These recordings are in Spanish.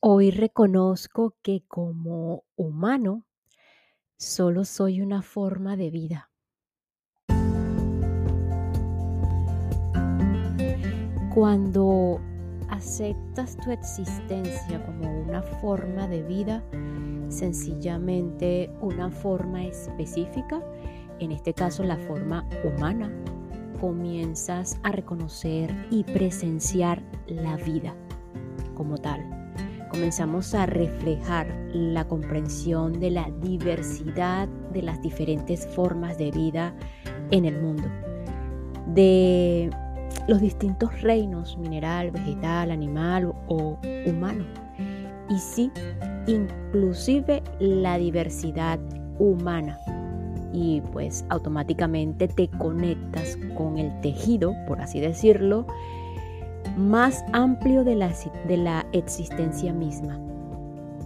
Hoy reconozco que como humano solo soy una forma de vida. Cuando aceptas tu existencia como una forma de vida, sencillamente una forma específica, en este caso la forma humana, comienzas a reconocer y presenciar la vida como tal. Comenzamos a reflejar la comprensión de la diversidad de las diferentes formas de vida en el mundo, de los distintos reinos, mineral, vegetal, animal o humano. Y sí, inclusive la diversidad humana. Y pues automáticamente te conectas con el tejido, por así decirlo, más amplio de la, de la existencia misma.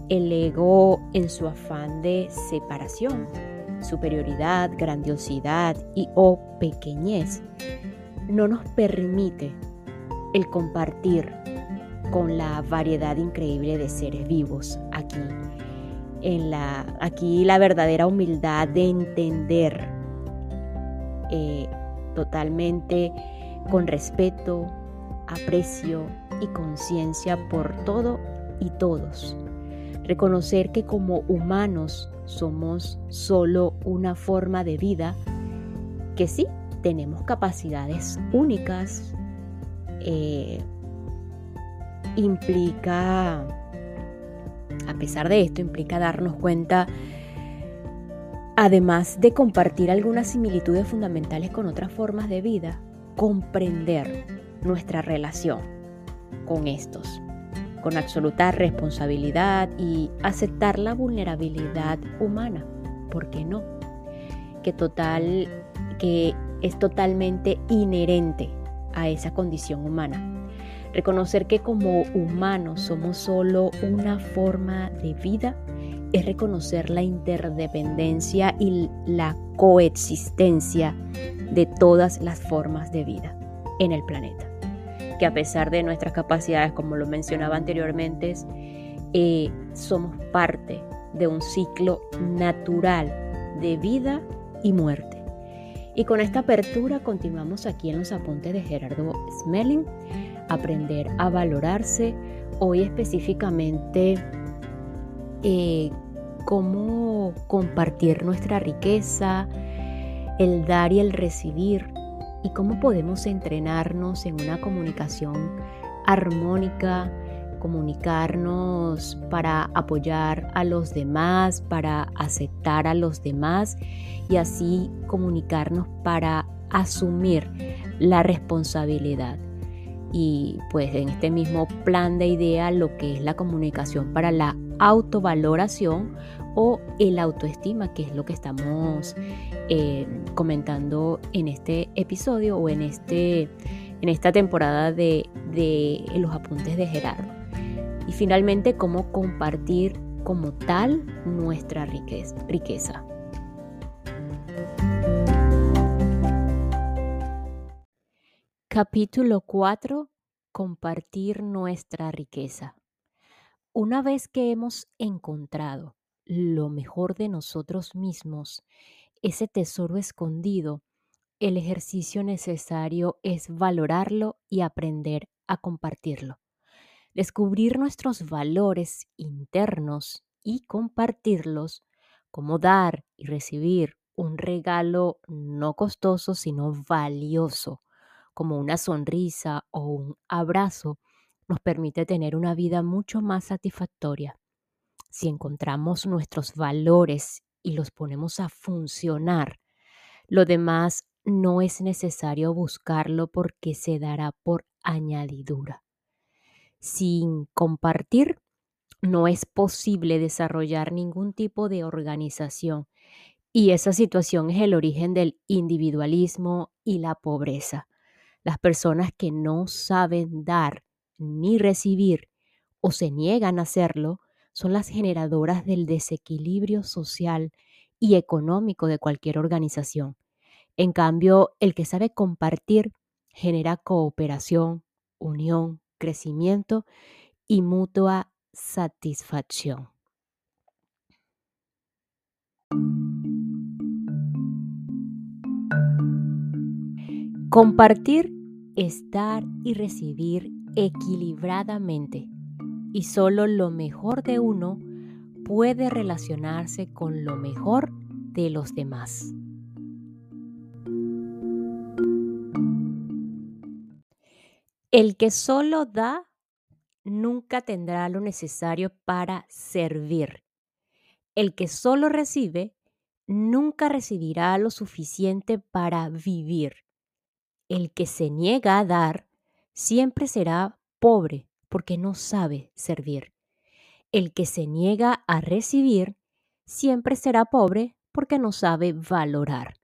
El ego en su afán de separación, superioridad, grandiosidad y o pequeñez no nos permite el compartir con la variedad increíble de seres vivos aquí. En la, aquí la verdadera humildad de entender eh, totalmente con respeto, aprecio y conciencia por todo y todos. Reconocer que como humanos somos solo una forma de vida que sí tenemos capacidades únicas, eh, implica, a pesar de esto, implica darnos cuenta, además de compartir algunas similitudes fundamentales con otras formas de vida, comprender nuestra relación con estos, con absoluta responsabilidad y aceptar la vulnerabilidad humana, ¿por qué no? Que total, que es totalmente inherente a esa condición humana. Reconocer que como humanos somos solo una forma de vida es reconocer la interdependencia y la coexistencia de todas las formas de vida en el planeta. Que a pesar de nuestras capacidades, como lo mencionaba anteriormente, eh, somos parte de un ciclo natural de vida y muerte. Y con esta apertura continuamos aquí en los apuntes de Gerardo Smelling, aprender a valorarse, hoy específicamente eh, cómo compartir nuestra riqueza, el dar y el recibir, y cómo podemos entrenarnos en una comunicación armónica, comunicarnos para apoyar a los demás, para aceptar a los demás y así comunicarnos para asumir la responsabilidad. Y pues en este mismo plan de idea lo que es la comunicación para la autovaloración o el autoestima, que es lo que estamos eh, comentando en este episodio o en, este, en esta temporada de, de los apuntes de Gerardo. Y finalmente, cómo compartir como tal nuestra riqueza. Capítulo 4. Compartir nuestra riqueza. Una vez que hemos encontrado lo mejor de nosotros mismos, ese tesoro escondido, el ejercicio necesario es valorarlo y aprender a compartirlo. Descubrir nuestros valores internos y compartirlos, como dar y recibir un regalo no costoso, sino valioso como una sonrisa o un abrazo, nos permite tener una vida mucho más satisfactoria. Si encontramos nuestros valores y los ponemos a funcionar, lo demás no es necesario buscarlo porque se dará por añadidura. Sin compartir, no es posible desarrollar ningún tipo de organización y esa situación es el origen del individualismo y la pobreza. Las personas que no saben dar ni recibir o se niegan a hacerlo son las generadoras del desequilibrio social y económico de cualquier organización. En cambio, el que sabe compartir genera cooperación, unión, crecimiento y mutua satisfacción. Compartir es dar y recibir equilibradamente y solo lo mejor de uno puede relacionarse con lo mejor de los demás. El que solo da nunca tendrá lo necesario para servir. El que solo recibe nunca recibirá lo suficiente para vivir. El que se niega a dar siempre será pobre porque no sabe servir. El que se niega a recibir siempre será pobre porque no sabe valorar.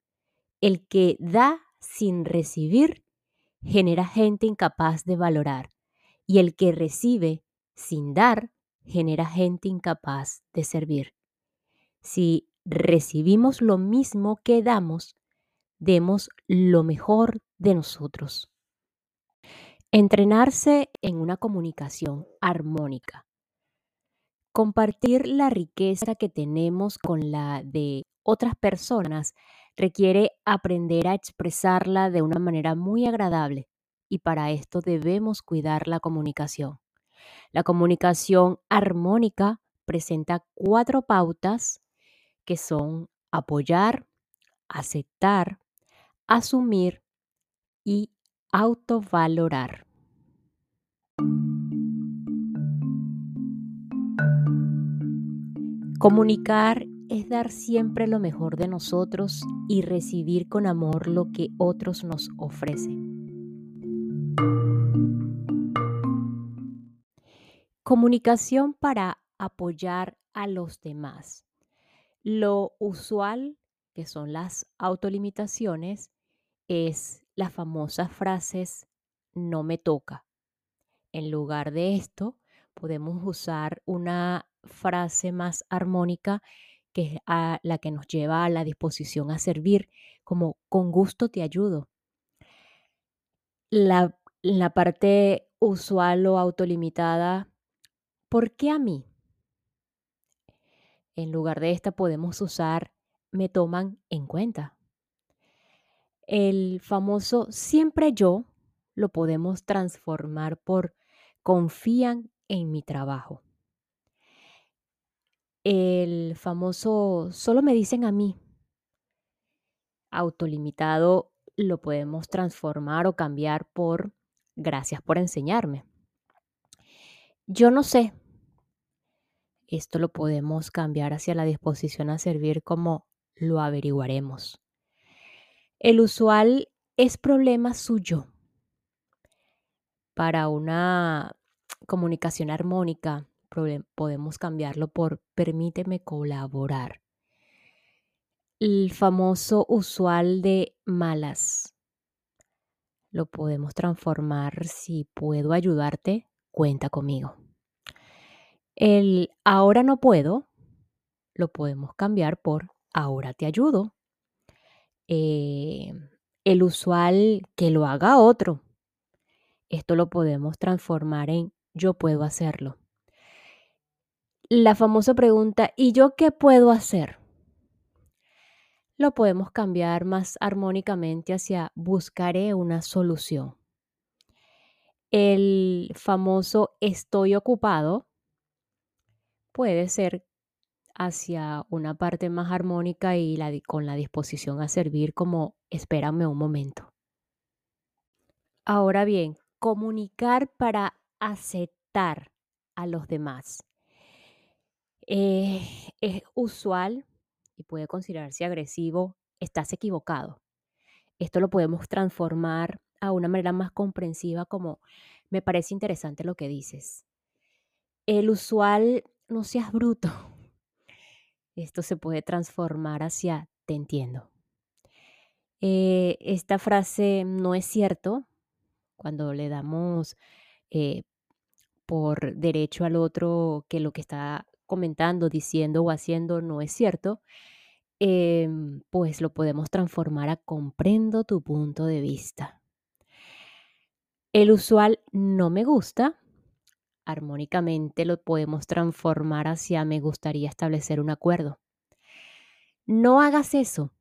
El que da sin recibir genera gente incapaz de valorar. Y el que recibe sin dar genera gente incapaz de servir. Si recibimos lo mismo que damos, demos lo mejor de nosotros. Entrenarse en una comunicación armónica. Compartir la riqueza que tenemos con la de otras personas requiere aprender a expresarla de una manera muy agradable y para esto debemos cuidar la comunicación. La comunicación armónica presenta cuatro pautas que son apoyar, aceptar, asumir y autovalorar. Comunicar es dar siempre lo mejor de nosotros y recibir con amor lo que otros nos ofrecen. Comunicación para apoyar a los demás. Lo usual, que son las autolimitaciones, es las famosas frases no me toca. En lugar de esto, podemos usar una frase más armónica que es la que nos lleva a la disposición a servir, como con gusto te ayudo. La, la parte usual o autolimitada, ¿por qué a mí? En lugar de esta podemos usar me toman en cuenta. El famoso siempre yo lo podemos transformar por confían en mi trabajo. El famoso solo me dicen a mí. Autolimitado lo podemos transformar o cambiar por gracias por enseñarme. Yo no sé. Esto lo podemos cambiar hacia la disposición a servir como lo averiguaremos. El usual es problema suyo. Para una comunicación armónica podemos cambiarlo por permíteme colaborar. El famoso usual de malas lo podemos transformar si puedo ayudarte, cuenta conmigo. El ahora no puedo lo podemos cambiar por ahora te ayudo. Eh, el usual que lo haga otro. Esto lo podemos transformar en yo puedo hacerlo la famosa pregunta, ¿y yo qué puedo hacer? Lo podemos cambiar más armónicamente hacia buscaré una solución. El famoso estoy ocupado puede ser hacia una parte más armónica y con la disposición a servir como espérame un momento. Ahora bien, comunicar para aceptar a los demás. Eh, es usual y puede considerarse agresivo, estás equivocado. Esto lo podemos transformar a una manera más comprensiva como me parece interesante lo que dices. El usual, no seas bruto. Esto se puede transformar hacia te entiendo. Eh, esta frase no es cierto cuando le damos eh, por derecho al otro que lo que está comentando, diciendo o haciendo no es cierto, em, pues lo podemos transformar a comprendo tu punto de vista. El usual no me gusta armónicamente lo podemos transformar hacia me gustaría establecer un acuerdo. No hagas eso.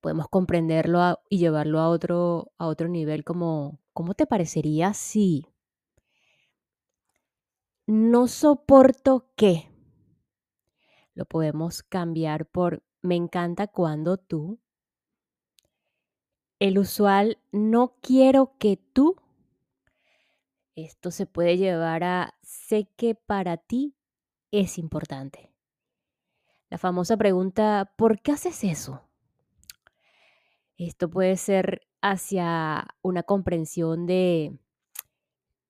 Podemos comprenderlo y llevarlo a otro, a otro nivel como, ¿cómo te parecería si no soporto que? Lo podemos cambiar por me encanta cuando tú. El usual no quiero que tú esto se puede llevar a sé que para ti es importante. La famosa pregunta, ¿por qué haces eso? Esto puede ser hacia una comprensión de,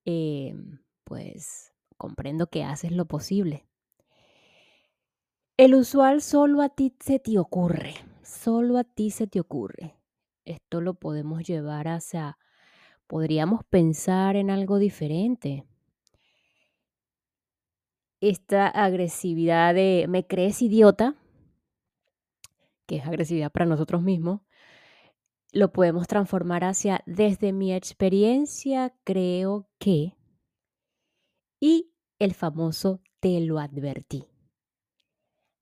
em, pues, comprendo que haces lo posible. El usual solo a ti se te ocurre, solo a ti se te ocurre. Esto lo podemos llevar hacia podríamos pensar en algo diferente. Esta agresividad de me crees idiota, que es agresividad para nosotros mismos, lo podemos transformar hacia desde mi experiencia creo que y el famoso te lo advertí.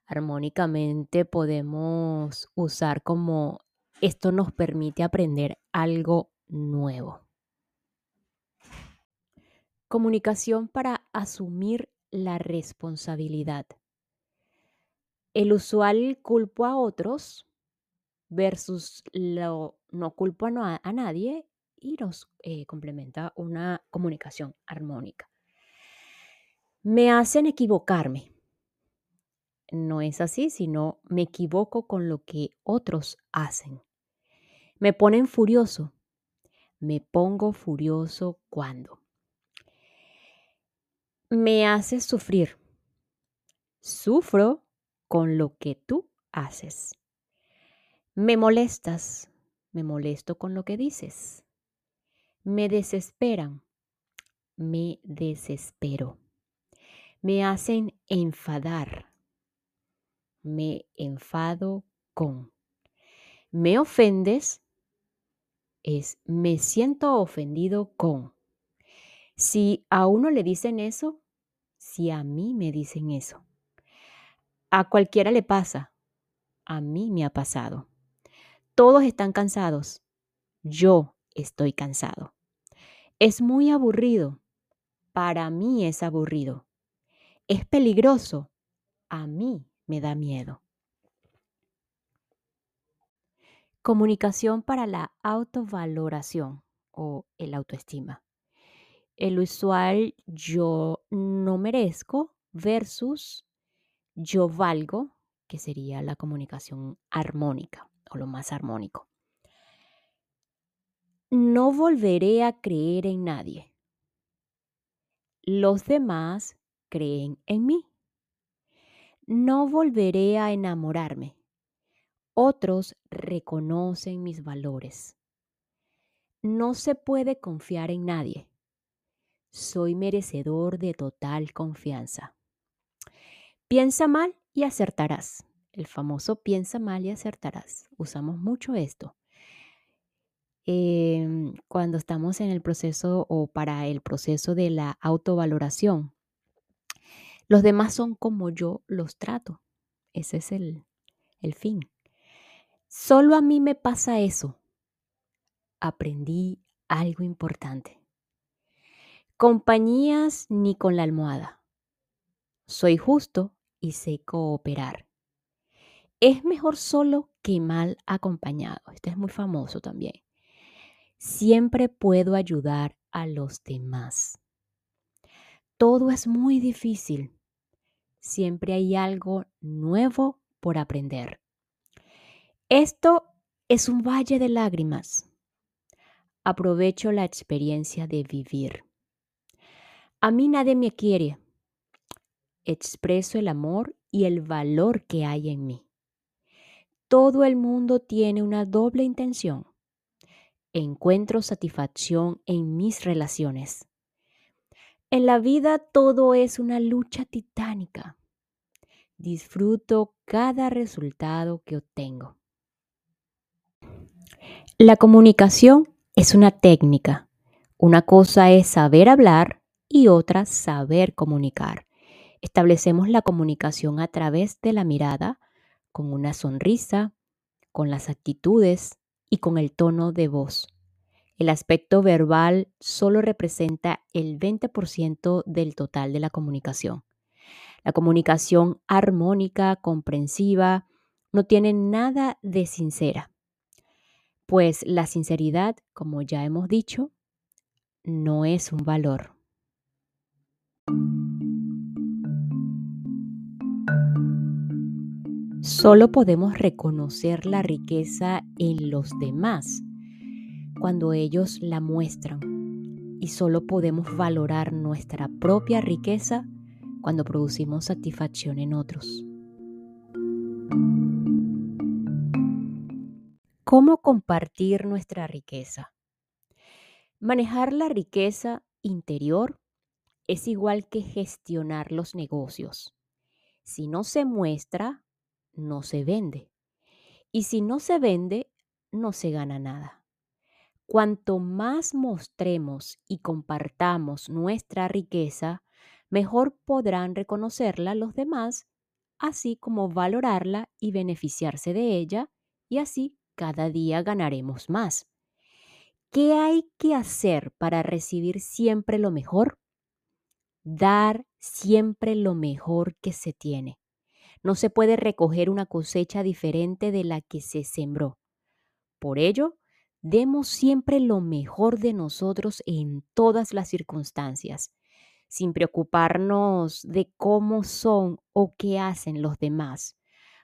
Armónicamente podemos usar como esto nos permite aprender algo nuevo. Comunicación para asumir la responsabilidad. El usual culpo a otros versus lo no culpo a, nadie y nos eh, complementa una comunicación armónica. Me hacen equivocarme. No es así, sino me equivoco con lo que otros hacen. Me ponen furioso. Me pongo furioso cuando me haces sufrir. Sufro con lo que tú haces. Me molestas. Me molesto con lo que dices. Me desesperan. Me desespero. Me hacen enfadar. Me enfado con. Me ofendes. Es me siento ofendido con. Si a uno le dicen eso, si a mí me dicen eso. A cualquiera le pasa. A mí me ha pasado. Todos están cansados. Yo estoy cansado. Es muy aburrido. Para mí es aburrido. Es peligroso. A mí me da miedo. Comunicación para la autovaloración o el autoestima el usual yo no merezco versus yo valgo, que sería la comunicación armónica o lo más armónico. No volveré a creer en nadie. Los demás creen en mí. No volveré a enamorarme. Otros reconocen mis valores. No se puede confiar en nadie soy merecedor de total confianza. Piensa mal y acertarás. El famoso piensa mal y acertarás. Usamos mucho esto. Em, cuando estamos en el proceso o para el proceso de la autovaloración, los demás son como yo los trato. Ese es el, el fin. Solo a mí me pasa eso. Aprendí algo importante compañías ni con la almohada. Soy justo y sé cooperar. Es mejor solo que mal acompañado. Este es muy famoso también. Siempre puedo ayudar a los demás. Todo es muy difícil. Siempre hay algo nuevo por aprender. Esto es un valle de lágrimas. Aprovecho la experiencia de vivir. A mí nadie me quiere. Expreso el amor y el valor que hay en mí. Todo el mundo tiene una doble intención. Encuentro satisfacción en mis relaciones. En la vida todo es una lucha titánica. Disfruto cada resultado que obtengo. La comunicación es una técnica. Una cosa es saber hablar y otra saber comunicar. Establecemos la comunicación a través de la mirada, con una sonrisa, con las actitudes y con el tono de voz. El aspecto verbal solo representa el 20% del total de la comunicación. La comunicación armónica, comprensiva, no tiene nada de sincera, pues la sinceridad, como ya hemos dicho, no es un valor. Solo podemos reconocer la riqueza en los demás cuando ellos la muestran y solo podemos valorar nuestra propia riqueza cuando producimos satisfacción en otros. ¿Cómo compartir nuestra riqueza? Manejar la riqueza interior es igual que gestionar los negocios. Si no se muestra, no se vende. Y si no se vende, no se gana nada. Cuanto más mostremos y compartamos nuestra riqueza, mejor podrán reconocerla los demás, así como valorarla y beneficiarse de ella, y así cada día ganaremos más. ¿Qué hay que hacer para recibir siempre lo mejor? Dar siempre lo mejor que se tiene. No se puede recoger una cosecha diferente de la que se sembró. Por ello, Demos siempre lo mejor de nosotros en todas las circunstancias, sin preocuparnos de cómo son o qué hacen los demás,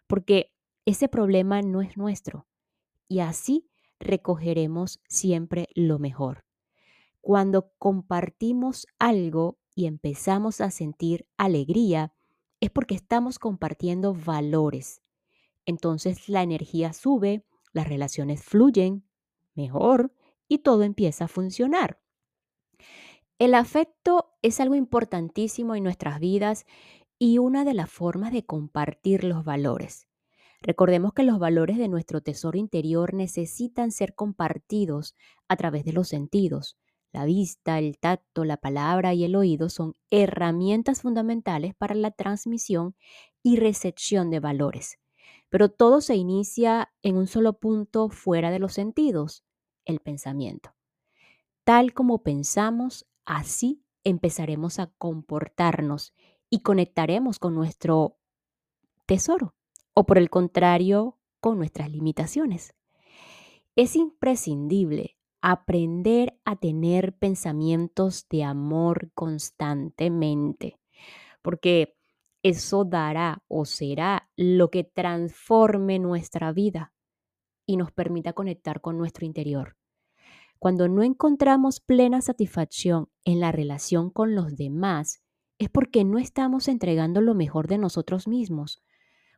porque ese problema no es nuestro y así recogeremos siempre lo mejor. Cuando compartimos algo y empezamos a sentir alegría, es porque estamos compartiendo valores. Entonces la energía sube, las relaciones fluyen, mejor y todo empieza a funcionar. El afecto es algo importantísimo en nuestras vidas y una de las formas de compartir los valores. Recordemos que los valores de nuestro tesoro interior necesitan ser compartidos a través de los sentidos. La vista, el tacto, la palabra y el oído son herramientas fundamentales para la transmisión y recepción de valores. Pero todo se inicia en un solo punto fuera de los sentidos, el pensamiento. Tal como pensamos, así empezaremos a comportarnos y conectaremos con nuestro tesoro o por el contrario, con nuestras limitaciones. Es imprescindible aprender a tener pensamientos de amor constantemente, porque eso dará o será lo que transforme nuestra vida y nos permita conectar con nuestro interior. Cuando no encontramos plena satisfacción en la relación con los demás, es porque no estamos entregando lo mejor de nosotros mismos,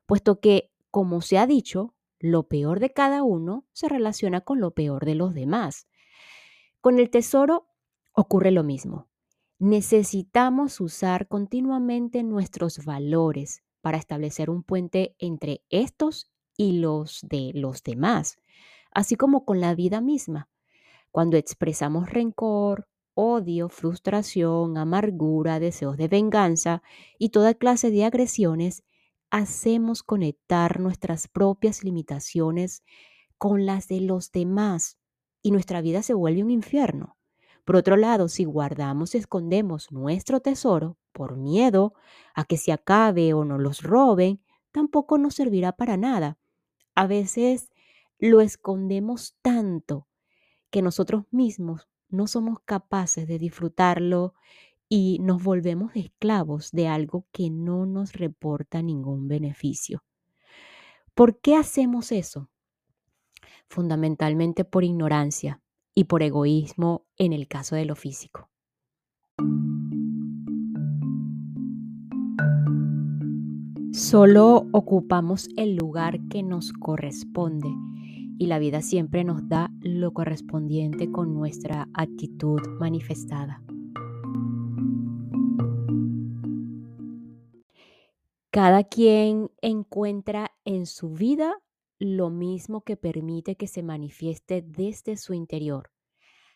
puesto que, como se ha dicho, lo peor de cada uno se relaciona con lo peor de los demás. Con el tesoro ocurre lo mismo. Necesitamos usar continuamente nuestros valores para establecer un puente entre estos y los de los demás, así como con la vida misma. Cuando expresamos rencor, odio, frustración, amargura, deseos de venganza y toda clase de agresiones, hacemos conectar nuestras propias limitaciones con las de los demás y nuestra vida se vuelve un infierno. Por otro lado, si guardamos y escondemos nuestro tesoro por miedo a que se acabe o nos los roben, tampoco nos servirá para nada. A veces lo escondemos tanto que nosotros mismos no somos capaces de disfrutarlo y nos volvemos esclavos de algo que no nos reporta ningún beneficio. ¿Por qué hacemos eso? Fundamentalmente por ignorancia y por egoísmo en el caso de lo físico. Solo ocupamos el lugar que nos corresponde y la vida siempre nos da lo correspondiente con nuestra actitud manifestada. Cada quien encuentra en su vida lo mismo que permite que se manifieste desde su interior.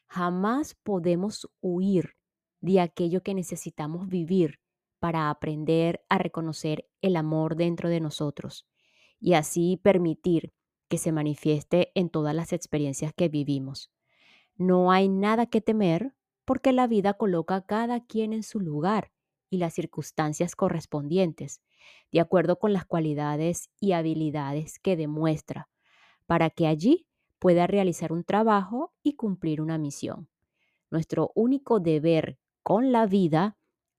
Jamás podemos huir de aquello que necesitamos vivir para aprender a reconocer el amor dentro de nosotros y así permitir que se manifieste en todas las experiencias que vivimos. No hay nada que temer porque la vida coloca a cada quien en su lugar y las circunstancias correspondientes, de acuerdo con las cualidades y habilidades que demuestra, para que allí pueda realizar un trabajo y cumplir una misión. Nuestro único deber con la vida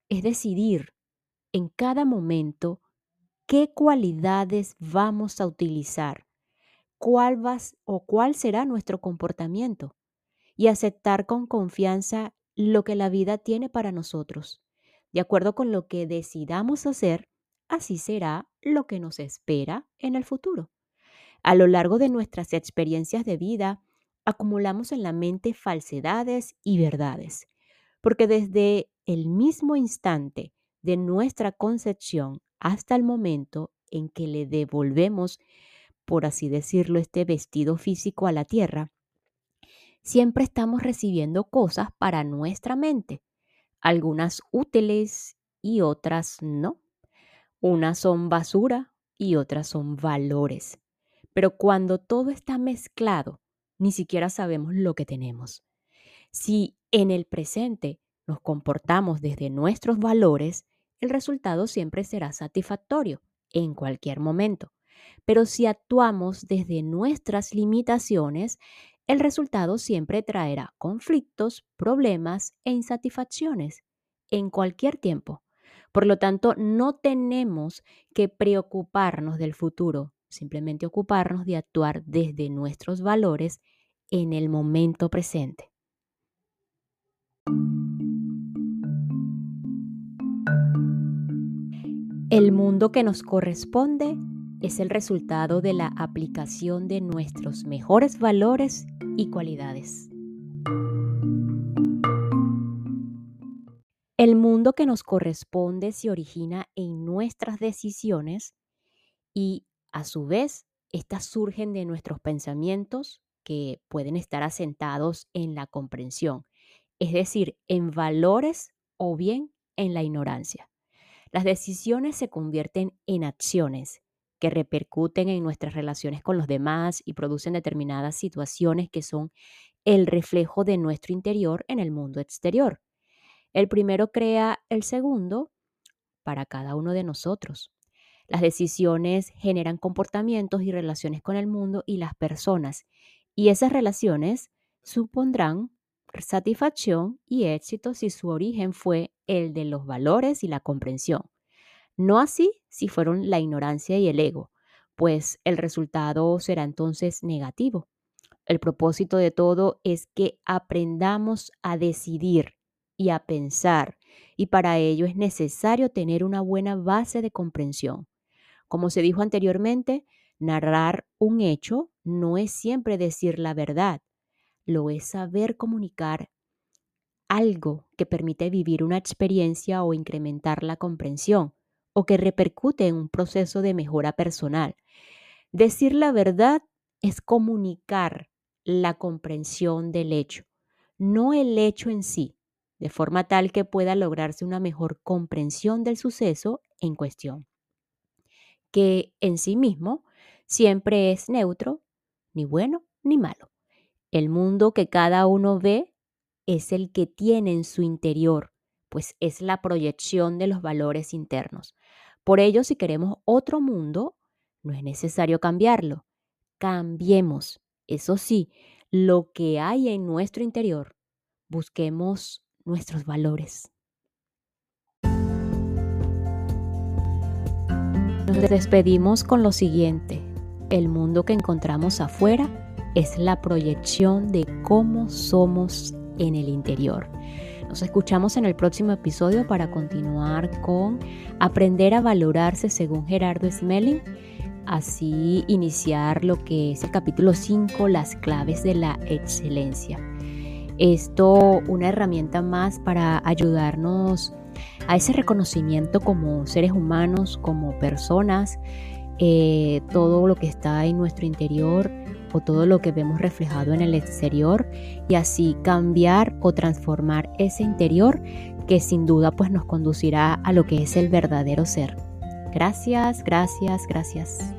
es decidir en cada momento qué cualidades vamos a utilizar, cuál vas o cuál será nuestro comportamiento y aceptar con confianza lo que la vida tiene para nosotros. De acuerdo con lo que decidamos hacer, así será lo que nos espera en el futuro. A lo largo de nuestras experiencias de vida, acumulamos en la mente falsedades y verdades, porque desde el mismo instante de nuestra concepción hasta el momento en que le devolvemos, por así decirlo, este vestido físico a la tierra, siempre estamos recibiendo cosas para nuestra mente, algunas útiles y otras no. Unas son basura y otras son valores. Pero cuando todo está mezclado, ni siquiera sabemos lo que tenemos. Si en el presente nos comportamos desde nuestros valores, el resultado siempre será satisfactorio en cualquier momento. Pero si actuamos desde nuestras limitaciones, el resultado siempre traerá conflictos, problemas e insatisfacciones en cualquier tiempo. Por lo tanto, no tenemos que preocuparnos del futuro, simplemente ocuparnos de actuar desde nuestros valores en el momento presente. El mundo que nos corresponde es el resultado de la aplicación de nuestros mejores valores y cualidades. El mundo que nos corresponde se origina en nuestras decisiones y a su vez, estas surgen de nuestros pensamientos que pueden estar asentados en la comprensión, es decir, en valores o bien en la ignorancia. Las decisiones se convierten en acciones que repercuten en nuestras relaciones con los demás y producen determinadas situaciones que son el reflejo de nuestro interior en el mundo exterior. El primero crea el segundo para cada uno de nosotros. Las decisiones generan comportamientos y relaciones con el mundo y las personas, y esas relaciones supondrán satisfacción y éxito si su origen fue el de los valores y la comprensión. No así si fueron la ignorancia y el ego, pues el resultado será entonces negativo. El propósito de todo es que aprendamos a decidir y a pensar, y para ello es necesario tener una buena base de comprensión. Como se dijo anteriormente, narrar un hecho no es siempre decir la verdad, lo es saber comunicar algo que permite vivir una experiencia o incrementar la comprensión o que repercute en un proceso de mejora personal. Decir la verdad es comunicar la comprensión del hecho, no el hecho en sí, de forma tal que pueda lograrse una mejor comprensión del suceso en cuestión que en sí mismo siempre es neutro, ni bueno ni malo. El mundo que cada uno ve es el que tiene en su interior, pues es la proyección de los valores internos. Por ello, si queremos otro mundo, no es necesario cambiarlo. Cambiemos, eso sí, lo que hay en nuestro interior. Busquemos nuestros valores. Nos despedimos con lo siguiente. El mundo que encontramos afuera es la proyección de cómo somos en el interior. Nos escuchamos en el próximo episodio para continuar con aprender a valorarse según Gerardo Smelling, así iniciar lo que es el capítulo 5, las claves de la excelencia. Esto una herramienta más para ayudarnos a ese reconocimiento como seres humanos, como personas, eh, todo lo que está en nuestro interior todo lo que vemos reflejado en el exterior y así cambiar o transformar ese interior que sin duda pues nos conducirá a lo que es el verdadero ser. Gracias, gracias, gracias.